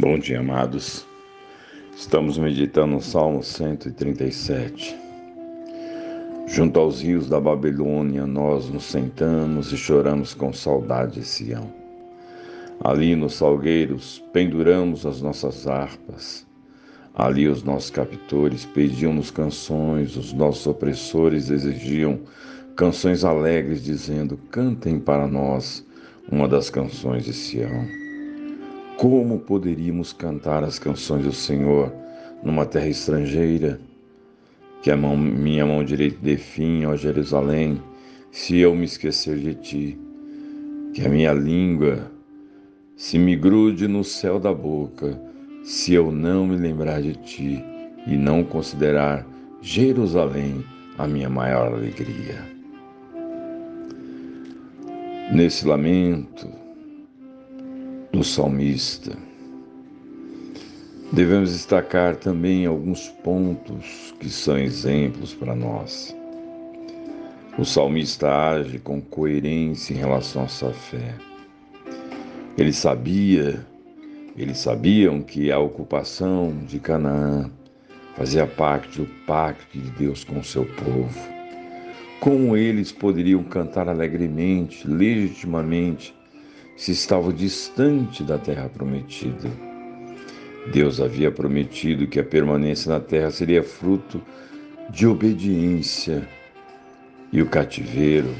Bom dia, amados. Estamos meditando no Salmo 137. Junto aos rios da Babilônia, nós nos sentamos e choramos com saudade de Sião. Ali nos salgueiros penduramos as nossas harpas. Ali os nossos captores pediam-nos canções, os nossos opressores exigiam canções alegres, dizendo: Cantem para nós uma das canções de Sião. Como poderíamos cantar as canções do Senhor numa terra estrangeira? Que a mão, minha mão direita definha, ó Jerusalém, se eu me esquecer de ti. Que a minha língua se me grude no céu da boca, se eu não me lembrar de ti e não considerar Jerusalém a minha maior alegria. Nesse lamento, do salmista. Devemos destacar também alguns pontos que são exemplos para nós. O salmista age com coerência em relação à sua fé. Ele sabia, eles sabiam que a ocupação de Canaã fazia parte do pacto de Deus com o seu povo. Como eles poderiam cantar alegremente, legitimamente, se estavam distante da terra prometida. Deus havia prometido que a permanência na terra seria fruto de obediência e o cativeiro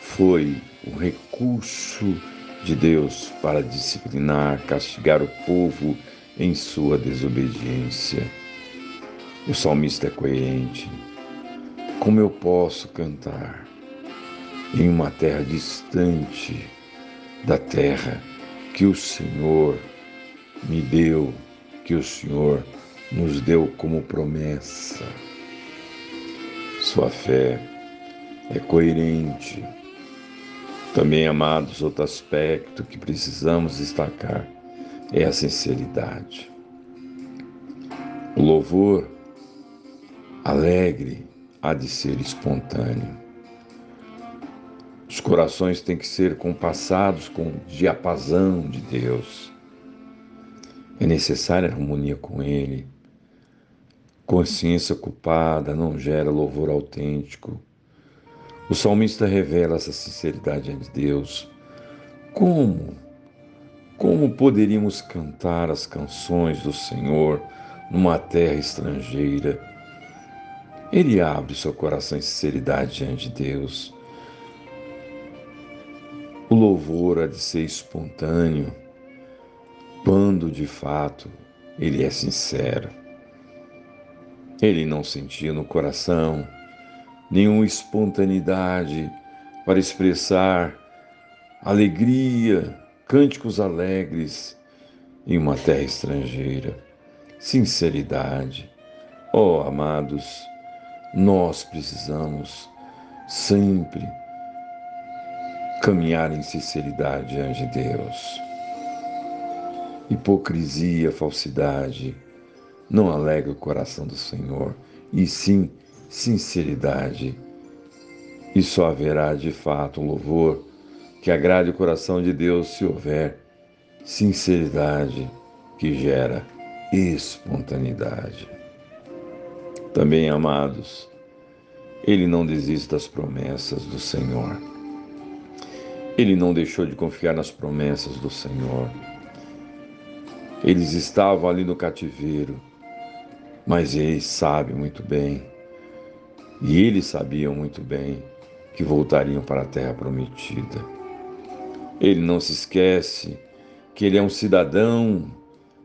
foi o recurso de Deus para disciplinar, castigar o povo em sua desobediência. O salmista é coerente. Como eu posso cantar em uma terra distante da terra que o Senhor me deu, que o Senhor nos deu como promessa. Sua fé é coerente. Também, amados, outro aspecto que precisamos destacar é a sinceridade. O louvor alegre há de ser espontâneo. Corações têm que ser compassados com diapasão de Deus. É necessária harmonia com Ele. Consciência culpada não gera louvor autêntico. O salmista revela essa sinceridade ante Deus. Como? Como poderíamos cantar as canções do Senhor numa terra estrangeira? Ele abre seu coração em sinceridade diante de Deus. O louvor há de ser espontâneo quando de fato ele é sincero. Ele não sentia no coração nenhuma espontaneidade para expressar alegria, cânticos alegres em uma terra estrangeira. Sinceridade. Oh, amados, nós precisamos sempre caminhar em sinceridade diante de Deus. Hipocrisia, falsidade não alegra o coração do Senhor, e sim sinceridade. E só haverá de fato um louvor que agrade o coração de Deus se houver sinceridade que gera espontaneidade. Também, amados, ele não desiste das promessas do Senhor. Ele não deixou de confiar nas promessas do Senhor. Eles estavam ali no cativeiro, mas ele sabe muito bem, e eles sabiam muito bem que voltariam para a terra prometida. Ele não se esquece que ele é um cidadão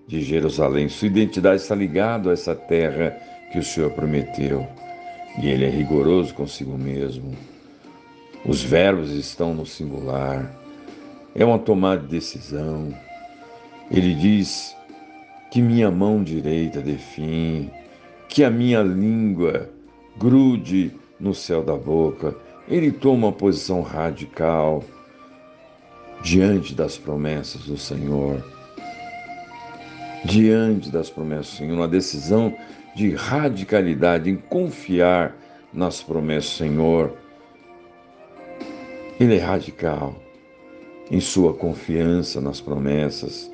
de Jerusalém, sua identidade está ligada a essa terra que o Senhor prometeu, e ele é rigoroso consigo mesmo os verbos estão no singular. É uma tomada de decisão. Ele diz que minha mão direita define, que a minha língua grude no céu da boca. Ele toma uma posição radical diante das promessas do Senhor. Diante das promessas do Senhor, uma decisão de radicalidade em confiar nas promessas do Senhor ele é radical em sua confiança nas promessas.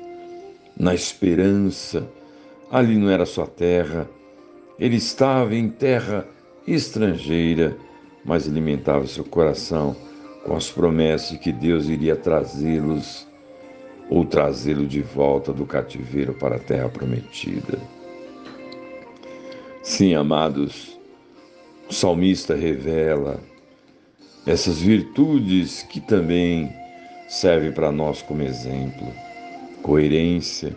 na esperança. Ali não era sua terra, ele estava em terra estrangeira, mas alimentava seu coração com as promessas que Deus iria trazê-los ou trazê-lo de volta do cativeiro para a terra prometida. Sim, amados, o salmista revela essas virtudes que também servem para nós como exemplo. Coerência.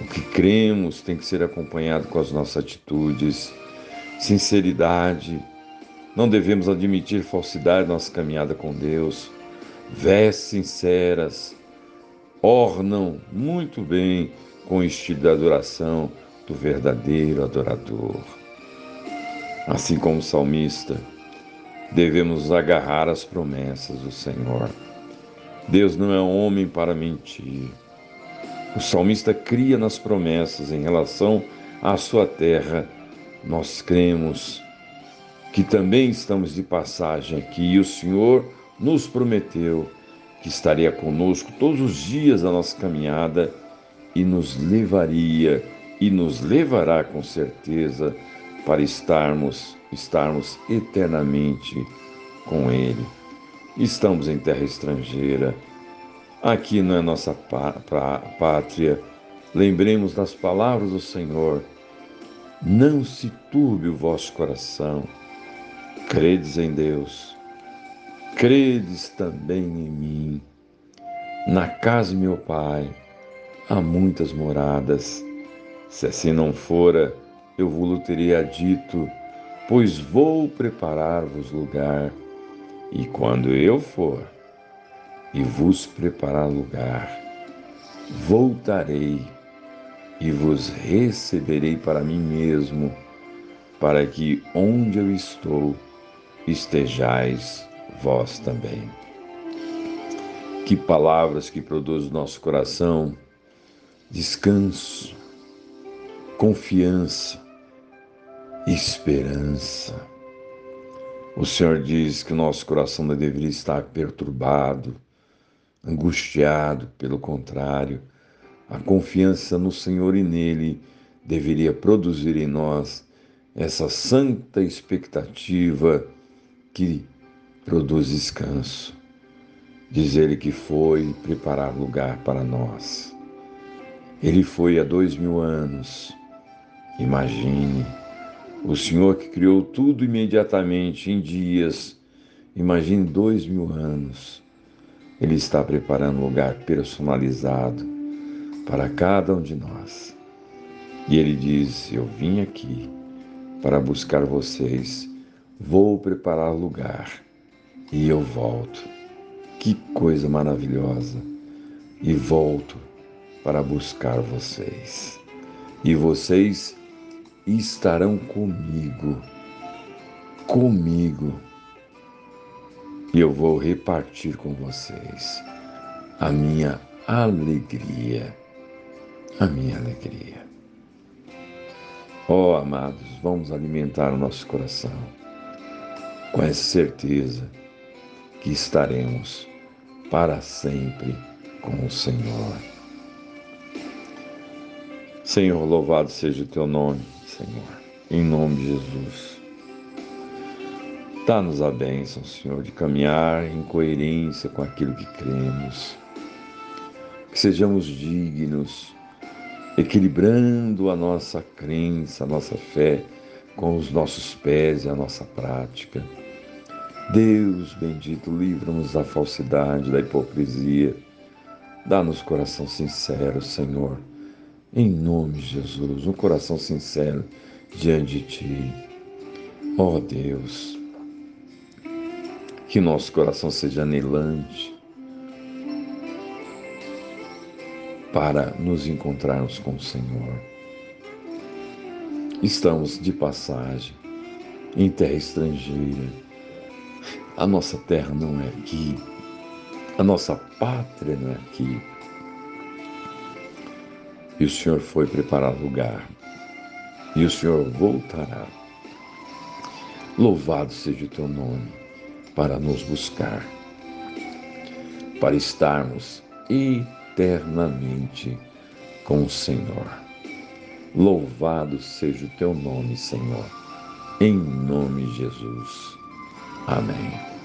O que cremos tem que ser acompanhado com as nossas atitudes. Sinceridade. Não devemos admitir falsidade na nossa caminhada com Deus. Vestes sinceras ornam muito bem com o estilo de adoração do verdadeiro adorador. Assim como o salmista, devemos agarrar as promessas do Senhor. Deus não é homem para mentir. O salmista cria nas promessas em relação à sua terra. Nós cremos que também estamos de passagem aqui e o Senhor nos prometeu que estaria conosco todos os dias da nossa caminhada e nos levaria e nos levará com certeza para estarmos estarmos eternamente com ele. Estamos em terra estrangeira. Aqui não é nossa pátria. Lembremos das palavras do Senhor. Não se turbe o vosso coração. Credes em Deus credes também em mim. Na casa de meu pai há muitas moradas. Se assim não fora, eu vos teria dito, pois vou preparar-vos lugar. E quando eu for e vos preparar lugar, voltarei e vos receberei para mim mesmo, para que onde eu estou estejais vós também. Que palavras que produzem no nosso coração descanso, confiança, esperança. O Senhor diz que o nosso coração não deveria estar perturbado, angustiado, pelo contrário, a confiança no Senhor e nele deveria produzir em nós essa santa expectativa que produz descanso. Diz ele que foi preparar lugar para nós. Ele foi há dois mil anos. Imagine, o Senhor que criou tudo imediatamente em dias, imagine dois mil anos. Ele está preparando um lugar personalizado para cada um de nós. E ele diz: Eu vim aqui para buscar vocês, vou preparar lugar e eu volto. Que coisa maravilhosa! E volto para buscar vocês. E vocês estarão comigo, comigo. E eu vou repartir com vocês a minha alegria, a minha alegria. Oh, amados, vamos alimentar o nosso coração com essa certeza que estaremos para sempre com o Senhor. Senhor, louvado seja o teu nome, Senhor, em nome de Jesus. Dá-nos a bênção, Senhor, de caminhar em coerência com aquilo que cremos. Que sejamos dignos, equilibrando a nossa crença, a nossa fé com os nossos pés e a nossa prática Deus bendito, livra-nos da falsidade, da hipocrisia. Dá-nos coração sincero, Senhor. Em nome de Jesus, um coração sincero diante de Ti. Ó oh, Deus, que nosso coração seja anelante para nos encontrarmos com o Senhor. Estamos de passagem em terra estrangeira a nossa terra não é aqui, a nossa pátria não é aqui. E o Senhor foi preparar lugar, e o Senhor voltará. Louvado seja o teu nome para nos buscar, para estarmos eternamente com o Senhor. Louvado seja o teu nome, Senhor. Em nome de Jesus. Amém.